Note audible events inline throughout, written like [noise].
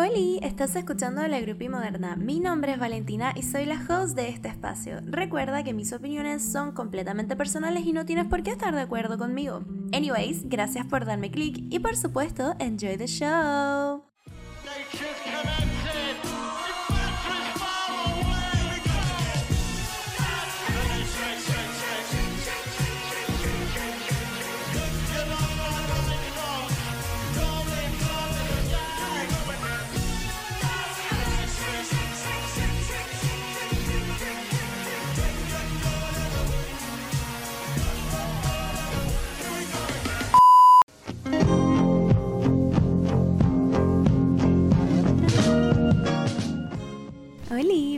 Hola, estás escuchando La Grupi Moderna. Mi nombre es Valentina y soy la host de este espacio. Recuerda que mis opiniones son completamente personales y no tienes por qué estar de acuerdo conmigo. Anyways, gracias por darme click y por supuesto, enjoy the show.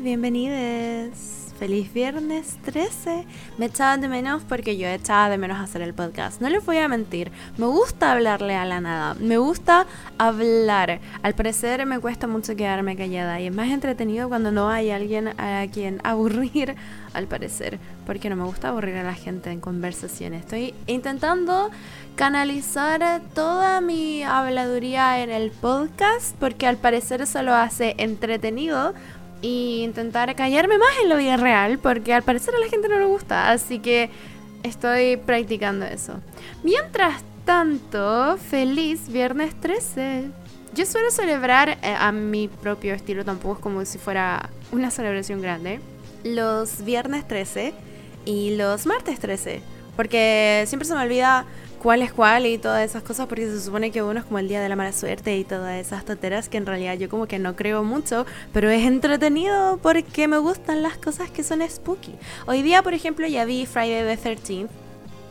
Bienvenidos. Feliz viernes 13. Me echaban de menos porque yo echaba de menos hacer el podcast. No les voy a mentir. Me gusta hablarle a la nada. Me gusta hablar. Al parecer me cuesta mucho quedarme callada y es más entretenido cuando no hay alguien a quien [laughs] aburrir, al parecer. Porque no me gusta aburrir a la gente en conversaciones. Estoy intentando canalizar toda mi habladuría en el podcast porque al parecer eso lo hace entretenido y intentar callarme más en la vida real porque al parecer a la gente no le gusta, así que estoy practicando eso. Mientras tanto, feliz viernes 13. Yo suelo celebrar eh, a mi propio estilo, tampoco es como si fuera una celebración grande, los viernes 13 y los martes 13, porque siempre se me olvida cuál es cuál y todas esas cosas, porque se supone que uno es como el día de la mala suerte y todas esas tonteras que en realidad yo como que no creo mucho, pero es entretenido porque me gustan las cosas que son spooky. Hoy día, por ejemplo, ya vi Friday the 13th,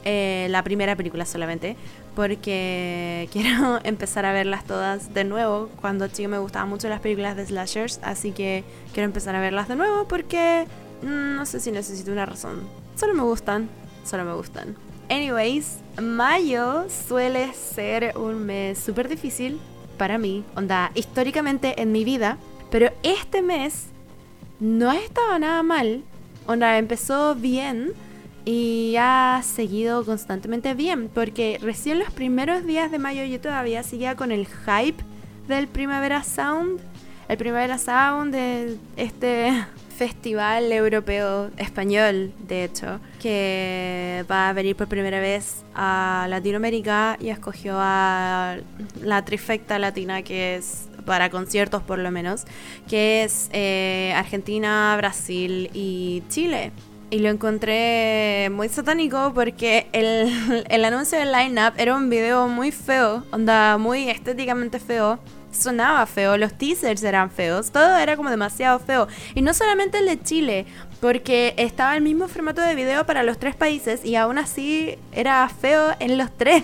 eh, la primera película solamente, porque [laughs] quiero empezar a verlas todas de nuevo. Cuando chico me gustaban mucho las películas de slashers, así que quiero empezar a verlas de nuevo porque mm, no sé si necesito una razón. Solo me gustan, solo me gustan. Anyways, mayo suele ser un mes súper difícil para mí, onda, históricamente en mi vida, pero este mes no ha estado nada mal, onda, empezó bien y ha seguido constantemente bien, porque recién los primeros días de mayo yo todavía seguía con el hype del Primavera Sound, el Primavera Sound de este [laughs] festival europeo español, de hecho, que va a venir por primera vez a Latinoamérica y escogió a la trifecta latina que es para conciertos por lo menos, que es eh, Argentina, Brasil y Chile. Y lo encontré muy satánico porque el, [laughs] el anuncio del line-up era un video muy feo, onda muy estéticamente feo sonaba feo, los teasers eran feos, todo era como demasiado feo. Y no solamente el de Chile, porque estaba el mismo formato de video para los tres países y aún así era feo en los [laughs] tres.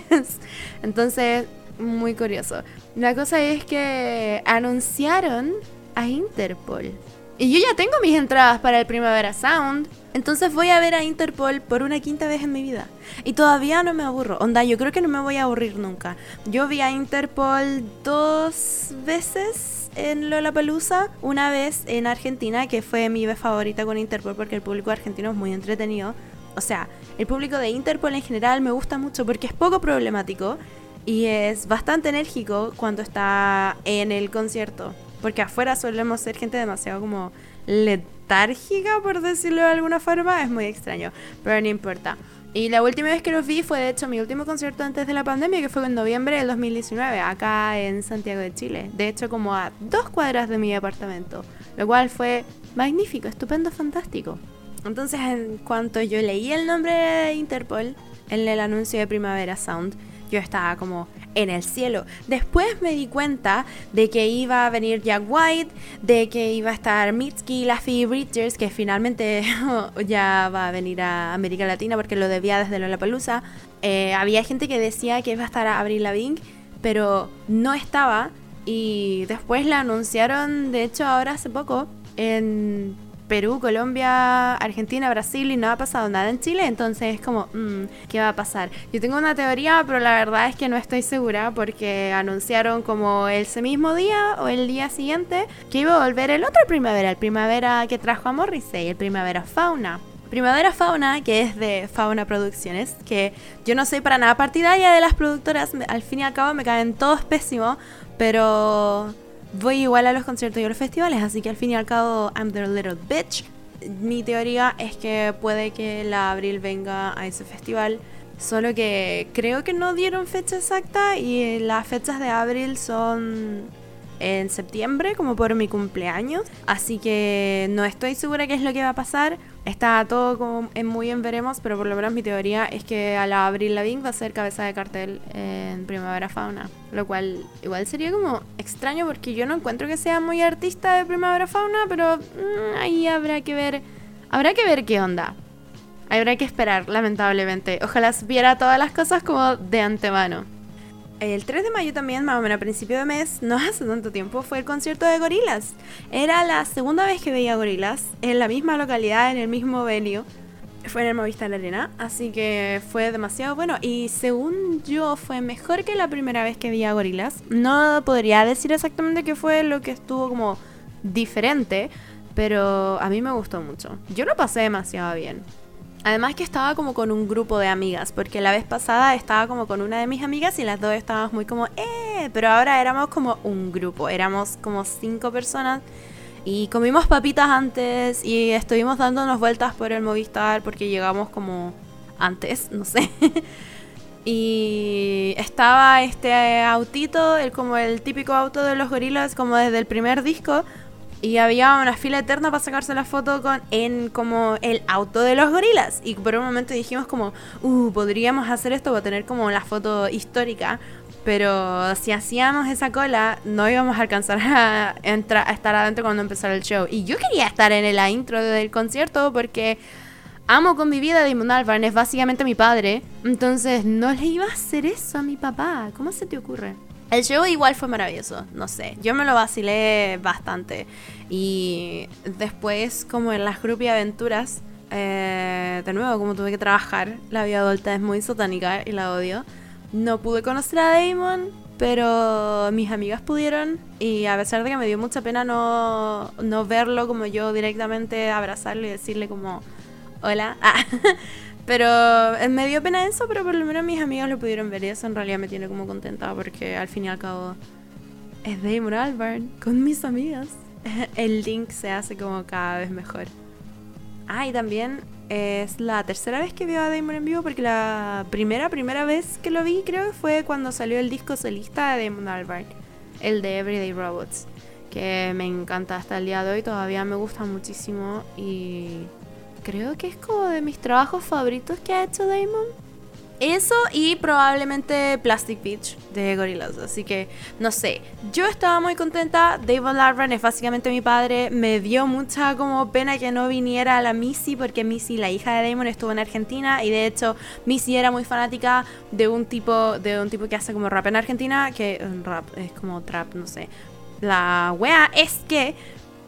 Entonces, muy curioso. La cosa es que anunciaron a Interpol. Y yo ya tengo mis entradas para el Primavera Sound. Entonces voy a ver a Interpol por una quinta vez en mi vida. Y todavía no me aburro. Onda, yo creo que no me voy a aburrir nunca. Yo vi a Interpol dos veces en Lollapalooza. Una vez en Argentina, que fue mi vez favorita con Interpol porque el público argentino es muy entretenido. O sea, el público de Interpol en general me gusta mucho porque es poco problemático y es bastante enérgico cuando está en el concierto. Porque afuera solemos ser gente demasiado como letárgica, por decirlo de alguna forma. Es muy extraño, pero no importa. Y la última vez que los vi fue de hecho mi último concierto antes de la pandemia, que fue en noviembre del 2019, acá en Santiago de Chile. De hecho, como a dos cuadras de mi apartamento. Lo cual fue magnífico, estupendo, fantástico. Entonces, en cuanto yo leí el nombre de Interpol en el anuncio de Primavera Sound, yo estaba como en el cielo. Después me di cuenta de que iba a venir Jack White, de que iba a estar Mitski y la Phoebe Bridgers, que finalmente [laughs] ya va a venir a América Latina porque lo debía desde Lollapalooza. Eh, había gente que decía que iba a estar a Avril Lavigne, pero no estaba. Y después la anunciaron, de hecho, ahora hace poco, en Perú, Colombia, Argentina, Brasil y no ha pasado nada en Chile, entonces es como, mm, ¿qué va a pasar? Yo tengo una teoría, pero la verdad es que no estoy segura porque anunciaron como ese mismo día o el día siguiente que iba a volver el otro primavera, el primavera que trajo a Morrissey, el primavera Fauna. Primavera Fauna, que es de Fauna Producciones, que yo no soy para nada partidaria de las productoras, al fin y al cabo me caen todos pésimos, pero voy igual a los conciertos y a los festivales, así que al fin y al cabo, I'm their little bitch. Mi teoría es que puede que la Abril venga a ese festival, solo que creo que no dieron fecha exacta y las fechas de Abril son en septiembre, como por mi cumpleaños. Así que no estoy segura qué es lo que va a pasar. Está todo muy en veremos, pero por lo menos mi teoría es que a la Abril Lavigne va a ser cabeza de cartel en Primavera Fauna. Lo cual igual sería como extraño porque yo no encuentro que sea muy artista de Primavera Fauna, pero mm, ahí habrá que ver. Habrá que ver qué onda. Habrá que esperar, lamentablemente. Ojalá supiera todas las cosas como de antemano. El 3 de mayo también, más o menos a principio de mes, no hace tanto tiempo, fue el concierto de Gorilas. Era la segunda vez que veía Gorilas en la misma localidad, en el mismo venue. Fue en el Movistar Arena, así que fue demasiado bueno. Y según yo, fue mejor que la primera vez que veía Gorilas. No podría decir exactamente qué fue lo que estuvo como diferente, pero a mí me gustó mucho. Yo lo pasé demasiado bien. Además que estaba como con un grupo de amigas, porque la vez pasada estaba como con una de mis amigas y las dos estábamos muy como, eh, pero ahora éramos como un grupo, éramos como cinco personas y comimos papitas antes y estuvimos dándonos vueltas por el Movistar porque llegamos como antes, no sé. [laughs] y estaba este autito, el, como el típico auto de los gorilas, como desde el primer disco, y había una fila eterna para sacarse la foto con en como el auto de los gorilas. Y por un momento dijimos como, uh, podríamos hacer esto para tener como la foto histórica. Pero si hacíamos esa cola, no íbamos a alcanzar a, entrar, a estar adentro cuando empezara el show. Y yo quería estar en la intro del concierto porque amo con mi vida a Damon Albarn, es básicamente mi padre. Entonces no le iba a hacer eso a mi papá. ¿Cómo se te ocurre? El show igual fue maravilloso, no sé, yo me lo vacilé bastante. Y después, como en las y aventuras, eh, de nuevo, como tuve que trabajar, la vida adulta es muy satánica y la odio. No pude conocer a Damon, pero mis amigas pudieron y a pesar de que me dio mucha pena no, no verlo como yo directamente, abrazarlo y decirle como, hola. [laughs] Ah, pero me dio pena eso, pero por lo menos mis amigas lo pudieron ver y eso en realidad me tiene como contenta porque al fin y al cabo es Damon Albarn con mis amigas. [laughs] El link se hace como cada vez mejor. Ah, y también es la tercera vez que veo a Damon en vivo porque la primera, primera vez que lo vi creo fue cuando salió el disco solista de Damon Albarn, el de Everyday Robots, que me encanta hasta el día de hoy, todavía me gusta muchísimo y creo que es como de mis trabajos favoritos que ha hecho Damon. Eso y probablemente Plastic Beach de Gorillaz. Así que, no sé. Yo estaba muy contenta. Damon Larvan es básicamente mi padre. Me dio mucha como pena que no viniera la Missy, porque Missy, la hija de Damon, estuvo en Argentina. Y de hecho, Missy era muy fanática de un tipo, de un tipo que hace como rap en Argentina. Que rap es como trap, no sé. La wea es que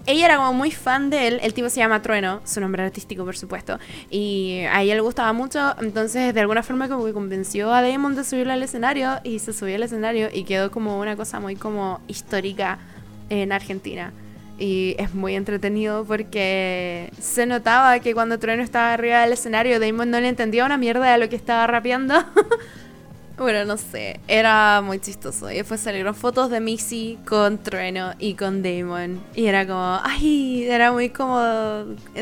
ella era como muy fan de él. El tipo se llama Trueno, su nombre artístico, por supuesto. Y a ella le gustaba mucho. Entonces, de alguna forma, como que convenció a Damon de subirle al escenario. Y se subió al escenario y quedó como una cosa muy como histórica en Argentina. Y es muy entretenido porque se notaba que cuando Trueno estaba arriba del escenario, Damon no le entendía una mierda de lo que estaba rapeando. [laughs] Bueno, no sé, era muy chistoso. Y después salieron fotos de Missy con Trueno y con Damon. Y era como, ay, era muy como,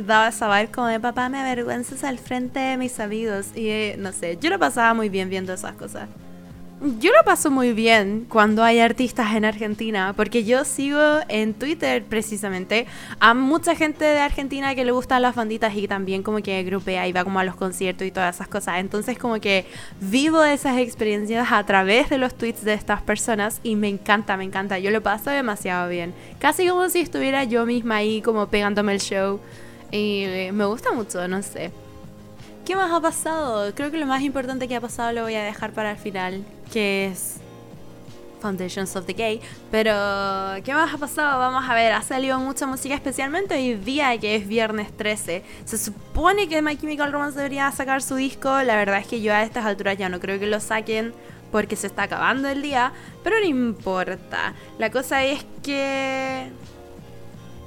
daba esa vibe como de papá, me avergüenzas al frente de mis amigos. Y eh, no sé, yo lo pasaba muy bien viendo esas cosas. Yo lo paso muy bien cuando hay artistas en Argentina, porque yo sigo en Twitter precisamente a mucha gente de Argentina que le gustan las banditas y también como que grupea y va como a los conciertos y todas esas cosas. Entonces como que vivo esas experiencias a través de los tweets de estas personas y me encanta, me encanta. Yo lo paso demasiado bien. Casi como si estuviera yo misma ahí como pegándome el show. Y me gusta mucho, no sé. ¿Qué más ha pasado? Creo que lo más importante que ha pasado lo voy a dejar para el final, que es Foundations of the Gay. Pero, ¿qué más ha pasado? Vamos a ver, ha salido mucha música, especialmente hoy día que es viernes 13. Se supone que My Chemical Romance debería sacar su disco. La verdad es que yo a estas alturas ya no creo que lo saquen porque se está acabando el día, pero no importa. La cosa es que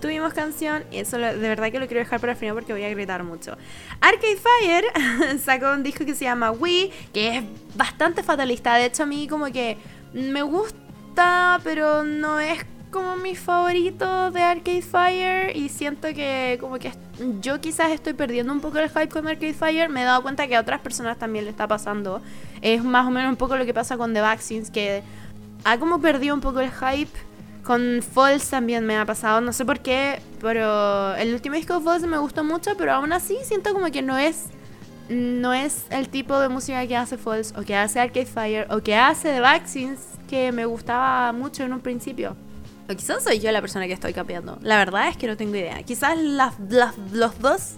tuvimos canción y eso de verdad que lo quiero dejar para el final porque voy a gritar mucho. Arcade Fire [laughs] sacó un disco que se llama We, que es bastante fatalista. De hecho, a mí como que me gusta, pero no es como mi favorito de Arcade Fire y siento que como que yo quizás estoy perdiendo un poco el hype con Arcade Fire. Me he dado cuenta que a otras personas también le está pasando. Es más o menos un poco lo que pasa con The Vaccines, que ha como perdido un poco el hype. Con Falls también me ha pasado, no sé por qué, pero el último disco de Falls me gustó mucho, pero aún así siento como que no es no es el tipo de música que hace Falls o que hace Arcade Fire o que hace The Vaccines que me gustaba mucho en un principio. O quizás soy yo la persona que estoy cambiando. La verdad es que no tengo idea. Quizás los dos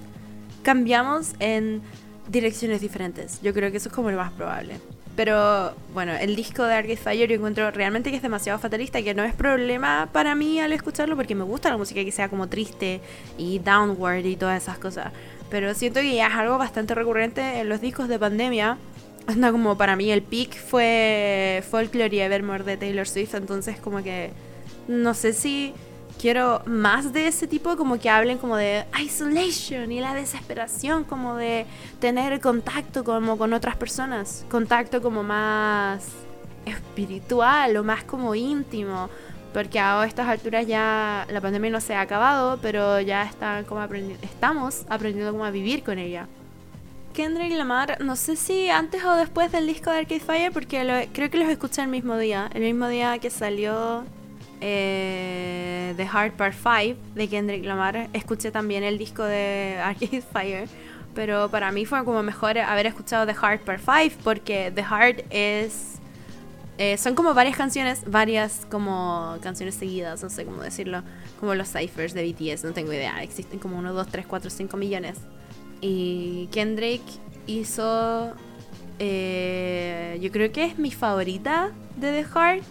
cambiamos en direcciones diferentes. Yo creo que eso es como lo más probable. Pero bueno, el disco de Arcade Fire yo encuentro realmente que es demasiado fatalista, que no es problema para mí al escucharlo porque me gusta la música que sea como triste y downward y todas esas cosas. Pero siento que ya es algo bastante recurrente en los discos de pandemia. [laughs] Anda como para mí el peak fue Folklore y Evermore de Taylor Swift, entonces como que no sé si quiero más de ese tipo, como que hablen como de isolation y la desesperación, como de tener contacto como con otras personas, contacto como más espiritual o más como íntimo, porque a estas alturas ya la pandemia no se ha acabado, pero ya están como estamos aprendiendo cómo vivir con ella. Kendrick Lamar, no sé si antes o después del disco de Arcade Fire, porque creo que los escuché el mismo día, el mismo día que salió eh, The Heart Part 5 de Kendrick Lamar. Escuché también el disco de [laughs] Arcade Fire. Pero para mí fue como mejor haber escuchado The Heart Part 5 porque The Heart es... Eh, son como varias canciones, varias como canciones seguidas, no sé cómo decirlo, como los ciphers de BTS, no tengo idea, existen como 1, 2, 3, 4, 5 millones. Y Kendrick hizo, eh, yo creo que es mi favorita de The Heart,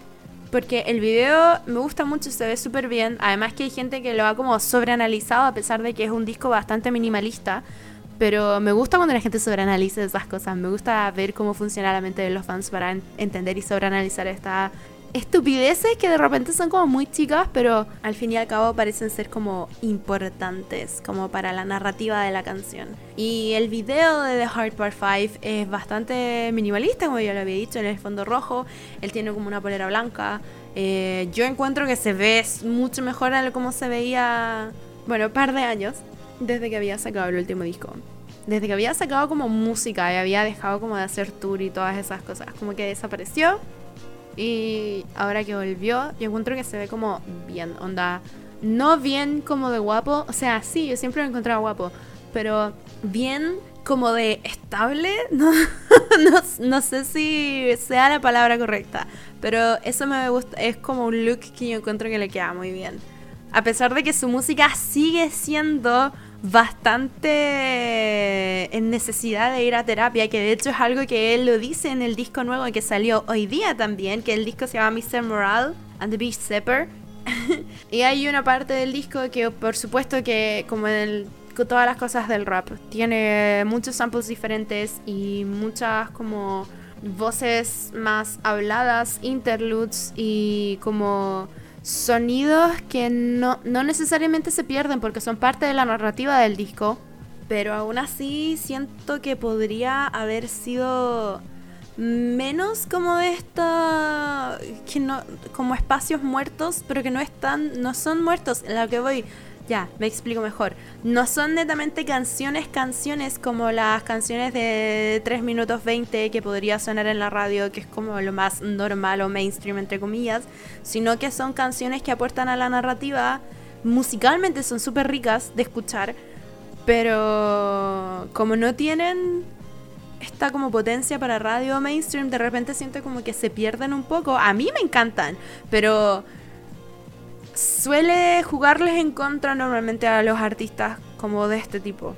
porque el video me gusta mucho, se ve súper bien. Además que hay gente que lo ha como sobreanalizado a pesar de que es un disco bastante minimalista. Pero me gusta cuando la gente sobreanaliza esas cosas. Me gusta ver cómo funciona la mente de los fans para entender y sobreanalizar esta, estupideces que de repente son como muy chicas, pero al fin y al cabo parecen ser como importantes, como para la narrativa de la canción. Y el video de The Heart Part 5 es bastante minimalista, como ya lo había dicho, en el fondo rojo, él tiene como una polera blanca. Eh, yo encuentro que se ve mucho mejor a como se veía, bueno, par de años, desde que había sacado el último disco desde que había sacado como música y había dejado como de hacer tour y todas esas cosas, como que desapareció y ahora que volvió, yo encuentro que se ve como bien, onda. No bien como de guapo, o sea, sí, yo siempre lo he encontrado guapo, pero bien como de estable, [laughs] no, no, sé si sea la palabra correcta, pero eso me gusta, es como un look que yo encuentro que le queda muy bien. A pesar de que su música sigue siendo bastante en necesidad de ir a terapia, que de hecho es algo que él lo dice en el disco nuevo que salió hoy día también, que el disco se llama Mr. Moral and the Beast Zepper. [laughs] y hay una parte del disco que por supuesto que como en todas las cosas del rap, tiene muchos samples diferentes y muchas como voces más habladas, interludes y como sonidos que no, necesariamente se pierden porque son parte de la narrativa del disco, pero aún así siento que podría haber sido menos como de esta que no como espacios muertos pero que no están no son muertos. En lo que voy ya, me explico mejor. No son netamente canciones, canciones como las canciones de 3 minutos 20 que podría sonar en la radio, que es como lo más normal o mainstream, entre comillas, sino que son canciones que aportan a la narrativa. Musicalmente son súper ricas de escuchar, pero como no tienen esta como potencia para radio mainstream, de repente siento como que se pierden un poco. A mí me encantan, pero suele jugarles en contra normalmente a los artistas como de este tipo.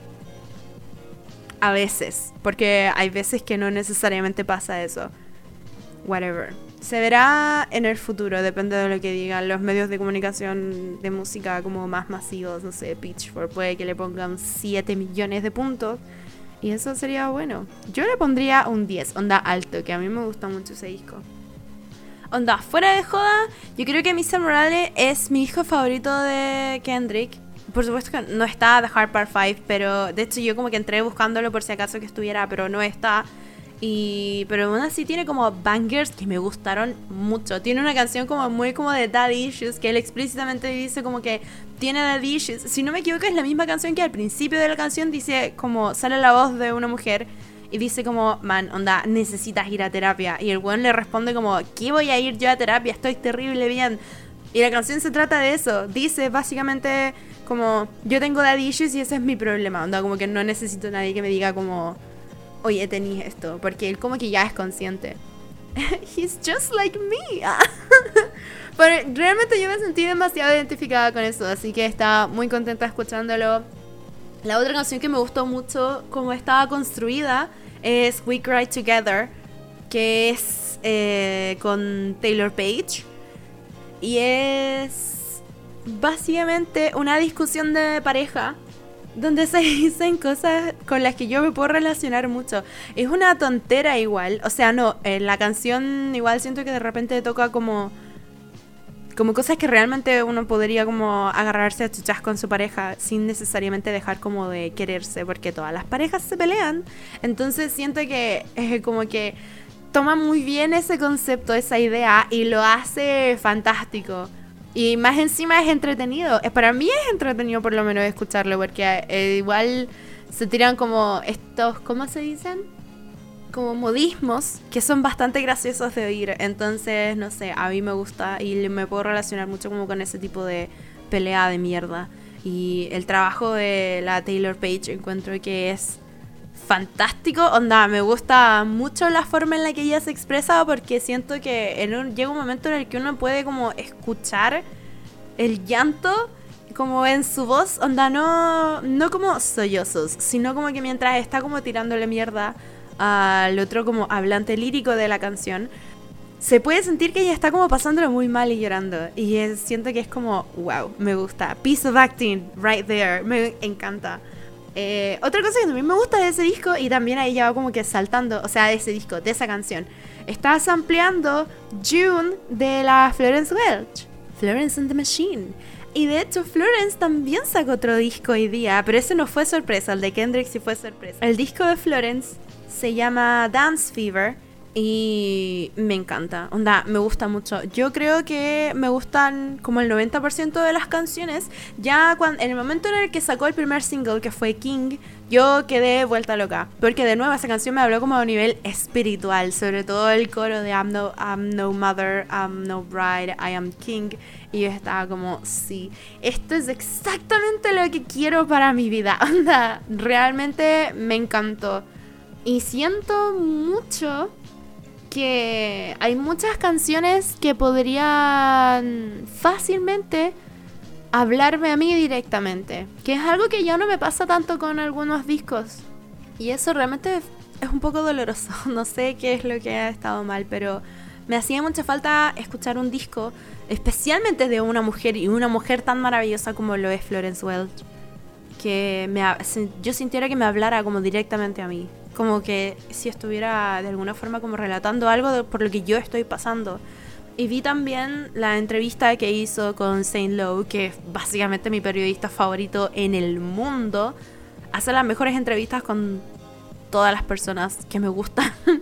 A veces, porque hay veces que no necesariamente pasa eso. Whatever. Se verá en el futuro, depende de lo que digan los medios de comunicación de música como más masivos, no sé, Pitchfork puede que le pongan 7 millones de puntos. Y eso sería bueno. Yo le pondría un 10, onda alto, que a mí me gusta mucho ese disco. Onda, fuera de joda, yo creo que Mr. Morales es mi hijo favorito de Kendrick. Por supuesto que no está The Hard Part 5, pero de hecho yo como que entré buscándolo por si acaso que estuviera, pero no está. Y, pero aún así tiene como bangers que me gustaron mucho. Tiene una canción como muy como de Daddy Issues, que él explícitamente dice como que tiene Daddy Issues. Si no me equivoco es la misma canción que al principio de la canción dice como sale la voz de una mujer y dice como, man, onda, necesitas ir a terapia. Y el weón le responde como, ¿qué voy a ir yo a terapia? Estoy terrible bien. Y la canción se trata de eso. Dice básicamente como, yo tengo daddy issues y ese es mi problema. Onda, como que no necesito a nadie que me diga como, oye, tenéis esto. Porque él como que ya es consciente. [laughs] He's just like me. [laughs] Pero realmente yo me sentí demasiado identificada con eso. Así que estaba muy contenta escuchándolo. La otra canción que me gustó mucho, como estaba construida, es We Cry Together, que es eh, con Taylor Page. Y es básicamente una discusión de pareja donde [laughs] se dicen cosas con las que yo me puedo relacionar mucho. Es una tontera igual, o sea, no, en la canción igual siento que de repente toca como como cosas que realmente uno podría como agarrarse a chuchas con su pareja sin necesariamente dejar como de quererse, porque todas las parejas se pelean. Entonces siento que es como que toma muy bien ese concepto, esa idea y lo hace fantástico. Y más encima es entretenido. Para mí es entretenido por lo menos escucharlo, porque eh, igual se tiran como estos, ¿cómo se dicen? Como modismos que son bastante graciosos de oír. Entonces, no sé, a mí me gusta y me puedo relacionar mucho como con ese tipo de pelea de mierda. Y el trabajo de la Taylor Page encuentro que es fantástico. Onda, me gusta mucho la forma en la que ella se expresa porque siento que en un, llega un momento en el que uno puede como escuchar el llanto como en su voz, onda, no, no como sollozos, sino como que mientras está como tirándole mierda al otro como hablante lírico de la canción, se puede sentir que ella está como pasándolo muy mal y llorando. Y siento que es como, wow, me gusta. Piece of acting, right there. Me encanta. Eh, otra cosa que también me gusta de ese disco, y también ahí ya va como que saltando, o sea, de ese disco, de esa canción, está ampliando June de la Florence Welch. Florence and the Machine. Y de hecho, Florence también sacó otro disco hoy día, pero ese no fue sorpresa, el de Kendrick sí fue sorpresa. El disco de Florence se llama Dance Fever y me encanta, onda, me gusta mucho. Yo creo que me gustan como el 90% de las canciones. Ya cuando, en el momento en el que sacó el primer single, que fue King, yo quedé vuelta loca. Porque de nuevo esa canción me habló como a un nivel espiritual, sobre todo el coro de I'm no, I'm no mother, I'm no bride, I am king. Y yo estaba como, sí, esto es exactamente lo que quiero para mi vida. [laughs] Onda, realmente me encantó. Y siento mucho que hay muchas canciones que podrían fácilmente hablarme a mí directamente. Que es algo que ya no me pasa tanto con algunos discos. Y eso realmente es un poco doloroso. [laughs] No sé qué es lo que ha estado mal, pero me hacía mucha falta escuchar un disco, especialmente de una mujer y una mujer tan maravillosa como lo es Florence Welch. Que me, yo sintiera que me hablara como directamente a mí como que si estuviera de alguna forma como relatando algo por lo que yo estoy pasando. Y vi también la entrevista que hizo con Saint Lowe, que es básicamente mi periodista favorito en el mundo. Hace las mejores entrevistas con todas las personas que me gustan. [laughs]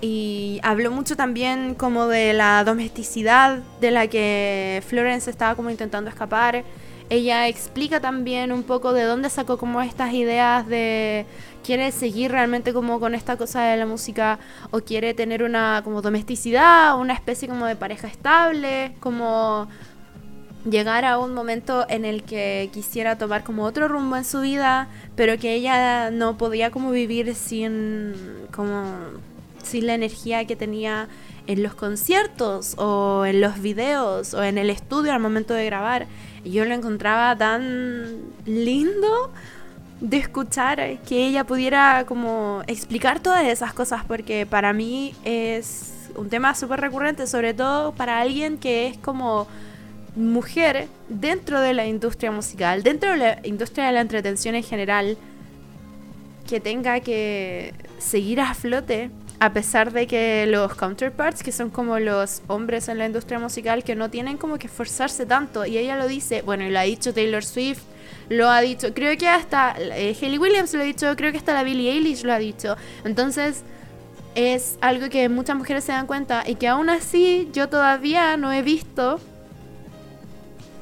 y habló mucho también como de la domesticidad de la que Florence estaba como intentando escapar. Ella explica también un poco de dónde sacó como estas ideas de quiere seguir realmente como con esta cosa de la música o quiere tener una como domesticidad, una especie como de pareja estable, como llegar a un momento en el que quisiera tomar como otro rumbo en su vida, pero que ella no podía como vivir sin como sin la energía que tenía en los conciertos o en los videos o en el estudio al momento de grabar. Y yo lo encontraba tan lindo de escuchar que ella pudiera como explicar todas esas cosas porque para mí es un tema súper recurrente, sobre todo para alguien que es como mujer dentro de la industria musical, dentro de la industria de la entretención en general, que tenga que seguir a flote a pesar de que los counterparts, que son como los hombres en la industria musical, que no tienen como que esforzarse tanto, y ella lo dice, bueno, y lo ha dicho Taylor Swift, lo ha dicho, creo que hasta eh, Williams lo ha dicho, creo que hasta la Billie Eilish lo ha dicho. Entonces, es algo que muchas mujeres se dan cuenta y que aún así yo todavía no he visto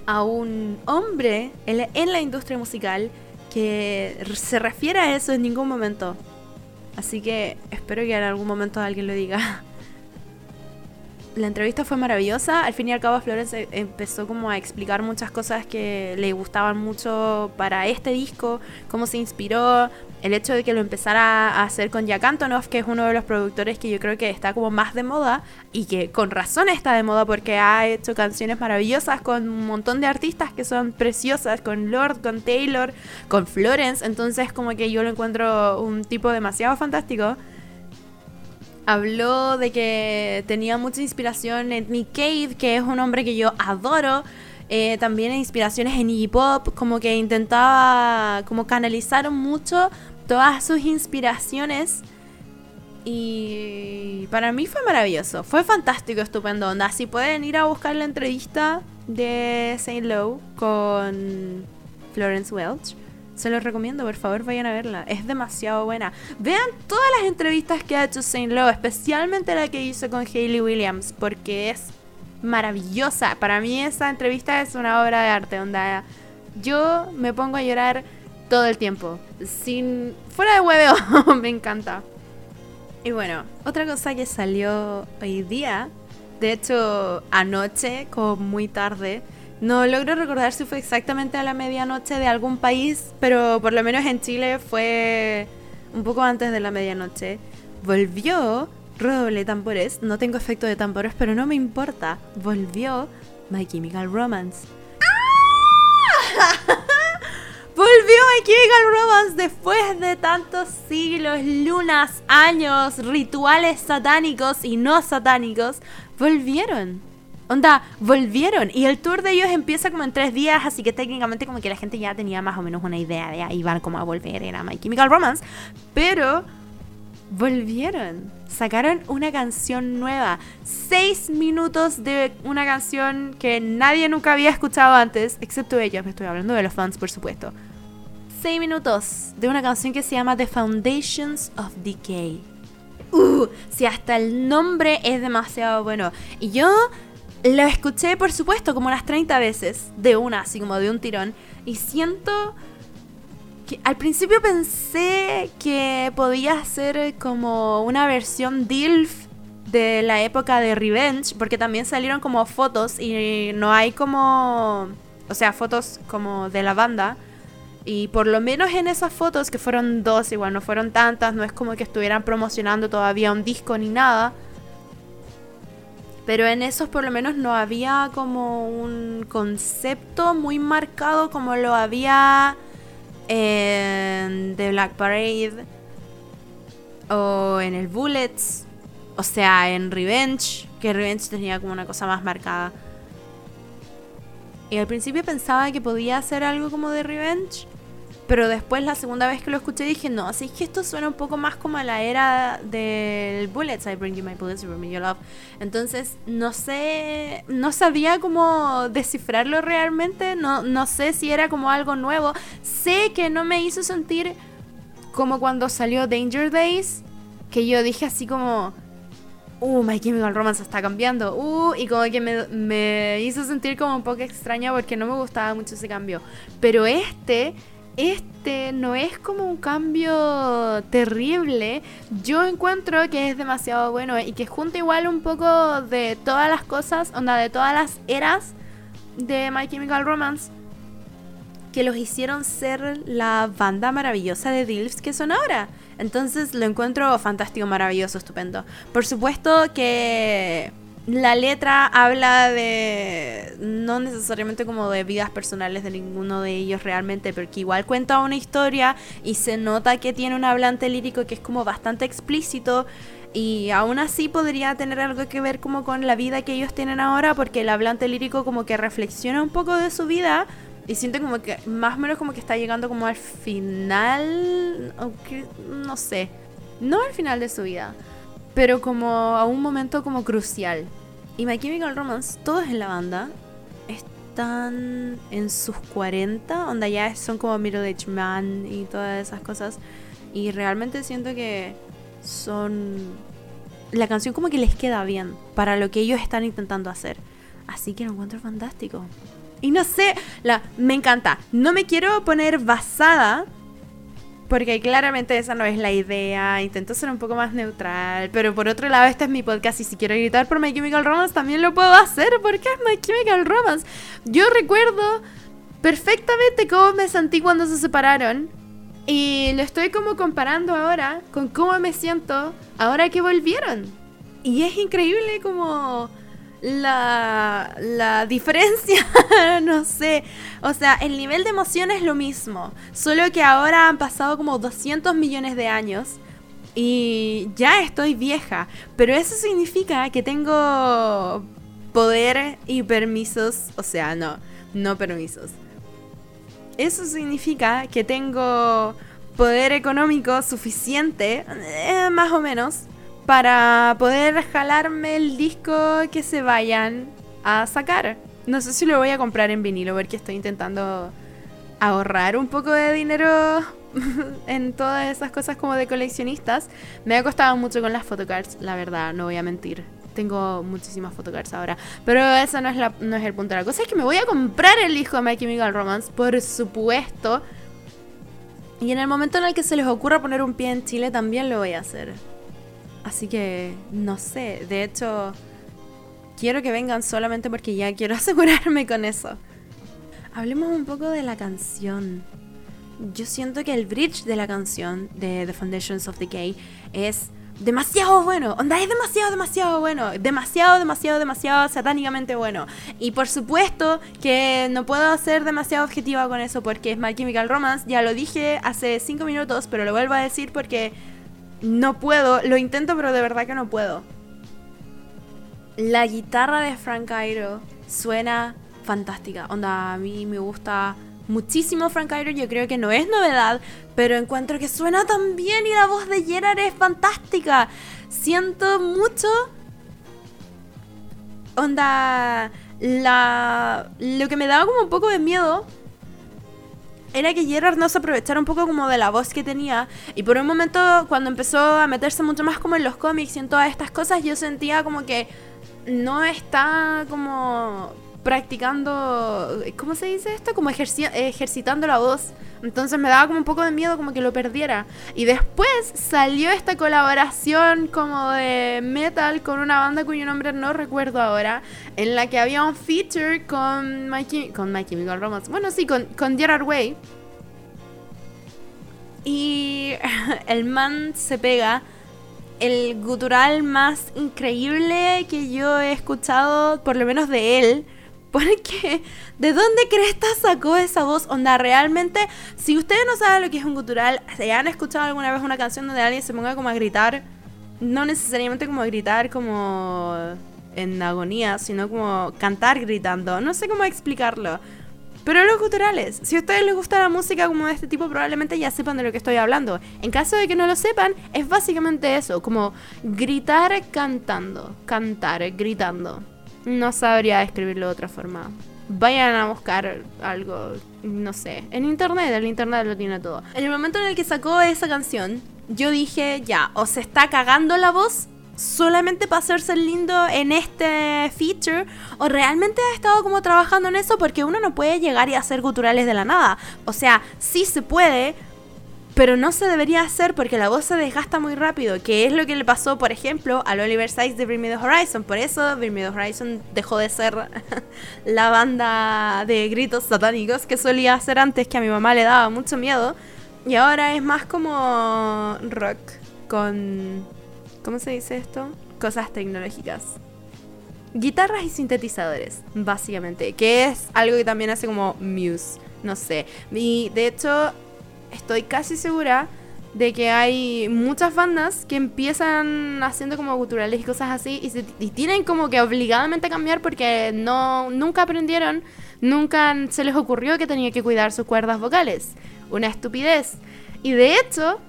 a un hombre en la, industria musical que se refiere a eso en ningún momento. Así que espero que en algún momento alguien lo diga. La entrevista fue maravillosa. Al fin y al cabo, Flores e-, empezó como a explicar muchas cosas que le gustaban mucho para este disco, cómo se inspiró, el hecho de que lo empezara a hacer con Jack Antonoff, que es uno de los productores que yo creo que está como más de moda y que con razón está de moda porque ha hecho canciones maravillosas con un montón de artistas que son preciosas, con Lord, con Taylor, con Florence, entonces como que yo lo encuentro un tipo demasiado fantástico. Habló de que tenía mucha inspiración en Nick Cave, que es un hombre que yo adoro. Eh, también inspiraciones en hip hop, como que intentaba como canalizar mucho todas sus inspiraciones. Y para mí fue maravilloso, fue fantástico, estupendo. Onda, si pueden ir a buscar la entrevista de Saint Lowe con Florence Welch, se los recomiendo, por favor vayan a verla. Es demasiado buena. Vean todas las entrevistas que ha hecho Saint Lowe, especialmente la que hizo con Hayley Williams, porque es maravillosa. Para mí esa entrevista es una obra de arte, onda. Yo me pongo a llorar todo el tiempo. Sin. fuera de hueveo, [laughs] me encanta. Y bueno, otra cosa que salió hoy día, de hecho anoche, como muy tarde, no logro recordar si fue exactamente a la medianoche de algún país, pero por lo menos en Chile fue un poco antes de la medianoche. Volvió, roble tambores, no tengo efecto de tambores, pero no me importa. Volvió My Chemical Romance. ¡Ah! [laughs] Volvió My Chemical Romance después de tantos siglos, lunas, años, rituales satánicos y no satánicos. Volvieron. Onda, volvieron. Y el tour de ellos empieza como en tres días, así que técnicamente como que la gente ya tenía más o menos una idea de ahí van como a volver, era My Chemical Romance. Pero volvieron. Sacaron una canción nueva. Seis minutos de una canción que nadie nunca había escuchado antes, excepto ellos. Me estoy hablando de los fans, por supuesto. Seis minutos de una canción que se llama The Foundations of Decay. Uh, si hasta el nombre es demasiado bueno. Y yo lo escuché, por supuesto, como unas 30 veces, de una, así como de un tirón. Y siento al principio pensé que podía ser como una versión DILF de la época de Revenge, porque también salieron como fotos y no hay como, o sea, fotos como de la banda. Y por lo menos en esas fotos, que fueron dos, igual no fueron tantas, no es como que estuvieran promocionando todavía un disco ni nada. Pero en esos por lo menos no había como un concepto muy marcado como lo había en The Black Parade o en el Bullets, o sea, en Revenge, que Revenge tenía como una cosa más marcada. Y al principio pensaba que podía hacer algo como de Revenge, pero después la segunda vez que lo escuché dije, no, así que esto suena un poco más como a la era del Bullets, I bring you my bullets, you bring me your love. Entonces, no sé, no sabía cómo descifrarlo realmente, no, no sé si era como algo nuevo. Sé que no me hizo sentir como cuando salió Danger Days, que yo dije así como... Uh, My Chemical Romance está cambiando. Uh, y como que me, me hizo sentir como un poco extraña porque no me gustaba mucho ese cambio. Pero este este no es como un cambio terrible. Yo encuentro que es demasiado bueno y que junta igual un poco de todas las cosas, onda, de todas las eras de My Chemical Romance que los hicieron ser la banda maravillosa de Dilfs que son ahora. Entonces lo encuentro fantástico, maravilloso, estupendo. Por supuesto que la letra habla de no necesariamente como de vidas personales de ninguno de ellos realmente, porque igual cuenta una historia y se nota que tiene un hablante lírico que es como bastante explícito y aún así podría tener algo que ver como con la vida que ellos tienen ahora, porque el hablante lírico como que reflexiona un poco de su vida y siente como que más o menos como que está llegando como al final, aunque no sé, no al final de su vida pero como a un momento como crucial. Y My Chemical Romance, todos en la banda, están en sus 40, donde ya son como Middle Age Man y todas esas cosas. Y realmente siento que son la canción como que les queda bien para lo que ellos están intentando hacer. Así que lo encuentro fantástico. Y no sé, la, me encanta. No me quiero poner basada porque claramente esa no es la idea. Intento ser un poco más neutral. Pero por otro lado, este es mi podcast. Y si quiero gritar por My Chemical Romance, también lo puedo hacer. Porque es My Chemical Romance. Yo recuerdo perfectamente cómo me sentí cuando se separaron. Y lo estoy como comparando ahora con cómo me siento ahora que volvieron. Y es increíble como la, la diferencia, [laughs] no sé. O sea, el nivel de emoción es lo mismo, solo que ahora han pasado como 200 millones de años y ya estoy vieja, pero eso significa que tengo poder y permisos, o sea, no, no permisos. Eso significa que tengo poder económico suficiente, eh, más o menos, para poder jalarme el disco que se vayan a sacar. No sé si lo voy a comprar en vinilo porque estoy intentando ahorrar un poco de dinero [laughs] en todas esas cosas como de coleccionistas. Me ha costado mucho con las photocards, la verdad, no voy a mentir. Tengo muchísimas photocards ahora. Pero eso no es, no es el punto. La cosa es que me voy a comprar el disco de My Chemical Romance, por supuesto. Y en el momento en el que se les ocurra poner un pie en Chile, también lo voy a hacer. Así que no sé, de hecho quiero que vengan solamente porque ya quiero [laughs] asegurarme con eso. Hablemos un poco de la canción. Yo siento que el bridge de la canción de The Foundations of Decay es demasiado bueno. Onda, es demasiado, demasiado bueno. Demasiado, demasiado, demasiado satánicamente bueno. Y por supuesto que no puedo ser demasiado objetiva con eso porque es My Chemical Romance. Ya lo dije hace 5 minutos, pero lo vuelvo a decir porque no puedo, lo intento, pero de verdad que no puedo. La guitarra de Frank Iroh suena fantástica. Onda, a mí me gusta muchísimo Frank Iroh. Yo creo que no es novedad, pero encuentro que suena tan bien y la voz de Gerard es fantástica. Siento mucho. Onda, la. Lo que me daba como un poco de miedo era que Gerard no se aprovechara un poco como de la voz que tenía. Y por un momento, cuando empezó a meterse mucho más como en los cómics y en todas estas cosas, yo sentía como que no está como practicando, ¿cómo se dice esto? Como ejercitando la voz. Entonces me daba como un poco de miedo como que lo perdiera. Y después salió esta colaboración como de metal con una banda cuyo nombre no recuerdo ahora, en la que había un feature con Mikey, con My Chemical Romance. Bueno, sí, con, con Gerard Way. Y [laughs] el man se pega el gutural más increíble que yo he escuchado, por lo menos de él porque, ¿de dónde Cresta sacó esa voz? Onda, realmente, si ustedes no saben lo que es un gutural, si han escuchado alguna vez una canción donde alguien se ponga como a gritar, no necesariamente como a gritar como en agonía, sino como cantar gritando. No sé cómo explicarlo. Pero los guturales, si a ustedes les gusta la música como de este tipo, probablemente ya sepan de lo que estoy hablando. En caso de que no lo sepan, es básicamente eso, como gritar cantando, cantar gritando. No sabría describirlo de otra forma. Vayan a buscar algo, no sé, en internet, el internet lo tiene todo. En el momento en el que sacó esa canción, yo dije, ya, o se está cagando la voz solamente para hacerse lindo en este feature o realmente ha estado como trabajando en eso porque uno no puede llegar y hacer guturales de la nada. O sea, sí se puede, pero no se debería hacer porque la voz se desgasta muy rápido, que es lo que le pasó, por ejemplo, al Oliver Sykes de Bring Horizon. Por eso Bring Horizon dejó de ser [laughs] la banda de gritos satánicos que solía hacer antes, que a mi mamá le daba mucho miedo. Y ahora es más como rock con... ¿Cómo se dice esto? Cosas tecnológicas. Guitarras y sintetizadores, básicamente, que es algo que también hace como Muse, no sé. Y de hecho, estoy casi segura de que hay muchas bandas que empiezan haciendo como culturales y cosas así y, tienen como que obligadamente cambiar porque no nunca aprendieron, nunca se les ocurrió que tenía que cuidar sus cuerdas vocales. Una estupidez. Y de hecho,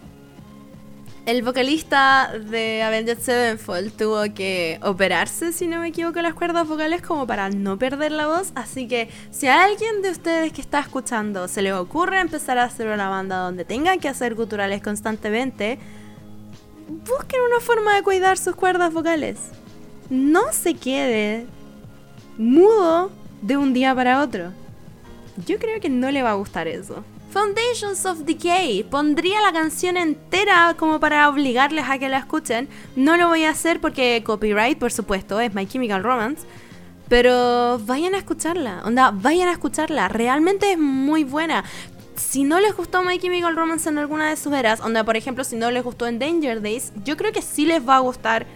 el vocalista de Avenged Sevenfold tuvo que operarse, si no me equivoco, las cuerdas vocales como para no perder la voz. Así que si a alguien de ustedes que está escuchando se le ocurre empezar a hacer una banda donde tengan que hacer guturales constantemente, busquen una forma de cuidar sus cuerdas vocales. No se quede mudo de un día para otro. Yo creo que no le va a gustar eso. Foundations of Decay. Pondría la canción entera como para obligarles a que la escuchen. No lo voy a hacer porque copyright, por supuesto, es My Chemical Romance. Pero vayan a escucharla. Onda, vayan a escucharla. Realmente es muy buena. Si no les gustó My Chemical Romance en alguna de sus eras, onda, por ejemplo, si no les gustó en Danger Days, yo creo que sí les va a gustar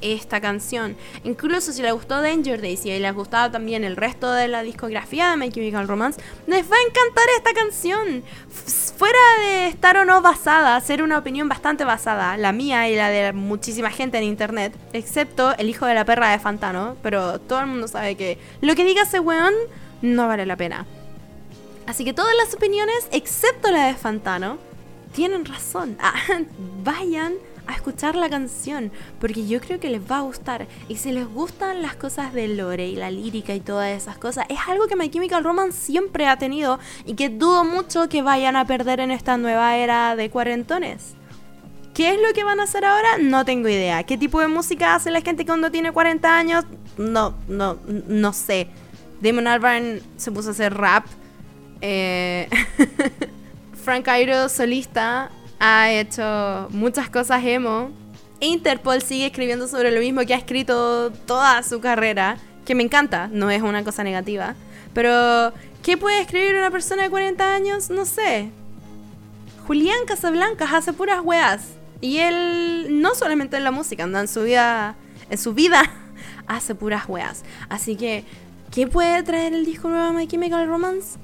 esta canción. Incluso si les gustó Danger Days y les gustaba también el resto de la discografía de My Chemical Romance, les va a encantar esta canción. Fuera de estar o no basada, ser una opinión bastante basada, la mía y la de muchísima gente en internet, excepto el hijo de la perra de Fantano, pero todo el mundo sabe que lo que diga ese weón no vale la pena. Así que todas las opiniones, excepto la de Fantano, tienen razón. Ah, [laughs] vayan a escuchar la canción, porque yo creo que les va a gustar. Y si les gustan las cosas de Lore y la lírica y todas esas cosas, es algo que My Chemical Romance siempre ha tenido y que dudo mucho que vayan a perder en esta nueva era de cuarentones. ¿Qué es lo que van a hacer ahora? No tengo idea. ¿Qué tipo de música hace la gente cuando tiene 40 años? No, no, no sé. Damon Albarn se puso a hacer rap. Eh... [laughs] Frank Iroh solista ha hecho muchas cosas emo. Interpol sigue escribiendo sobre lo mismo que ha escrito toda su carrera, que me encanta, no es una cosa negativa. Pero, ¿qué puede escribir una persona de 40 años? No sé. Julián Casablancas hace puras weas. Y él, no solamente en la música, anda en su vida, en su vida, [laughs] hace puras weas. Así que, ¿qué puede traer el disco nuevo de My Chemical Romance?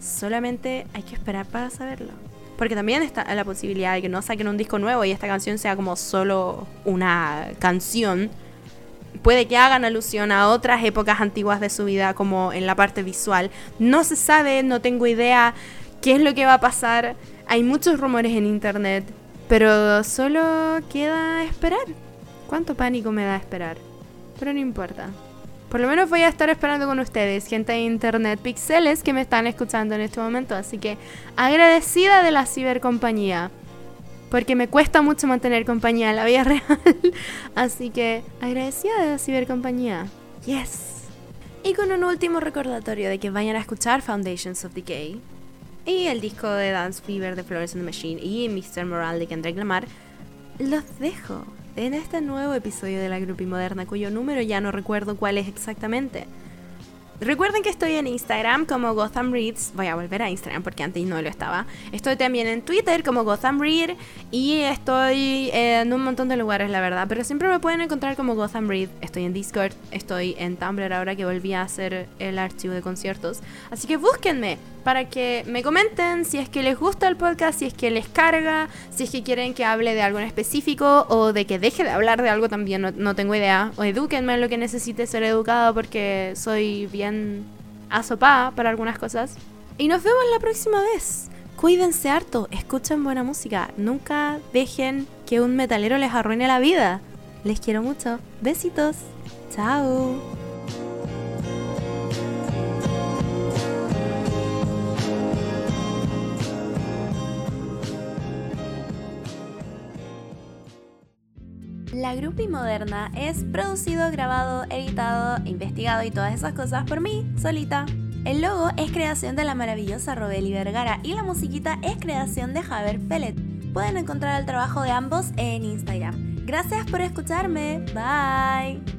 Solamente hay que esperar para saberlo. Porque también está la posibilidad de que no saquen un disco nuevo y esta canción sea como solo una canción. Puede que hagan alusión a otras épocas antiguas de su vida, como en la parte visual. No se sabe, no tengo idea qué es lo que va a pasar. Hay muchos rumores en internet, pero solo queda esperar. ¿Cuánto pánico me da esperar? Pero no importa. Por lo menos voy a estar esperando con ustedes, gente de internet pixeles que me están escuchando en este momento. Así que agradecida de la cibercompañía. Porque me cuesta mucho mantener compañía en la vida [laughs] real. Así que agradecida de la cibercompañía. Yes. Y con un último recordatorio de que vayan a escuchar Foundations of Decay. Y el disco de Dance Fever de Florence and the Machine. Y Mr. Moral de Kendrick Lamar. Los dejo en este nuevo episodio de la Grupi Moderna, cuyo número ya no recuerdo cuál es exactamente. Recuerden que estoy en Instagram como Gotham Reads. Voy a volver a Instagram porque antes no lo estaba. Estoy también en Twitter como Gotham Read. Y estoy en un montón de lugares, la verdad. Pero siempre me pueden encontrar como Gotham Read. Estoy en Discord. Estoy en Tumblr ahora que volví a hacer el archivo de conciertos. Así que búsquenme para que me comenten si es que les gusta el podcast, si es que les carga, si es que quieren que hable de algo en específico o de que deje de hablar de algo también, no, tengo idea. O edúquenme en lo que necesite ser educado porque soy bien asopada para algunas cosas. Y nos vemos la próxima vez. Cuídense harto, escuchen buena música, nunca dejen que un metalero les arruine la vida. Les quiero mucho. Besitos. Chao. La Grupi Moderna es producido, grabado, editado, investigado y todas esas cosas por mí, solita. El logo es creación de la maravillosa Robeli Vergara y la musiquita es creación de Javier Pellet. Pueden encontrar el trabajo de ambos en Instagram. Gracias por escucharme. Bye.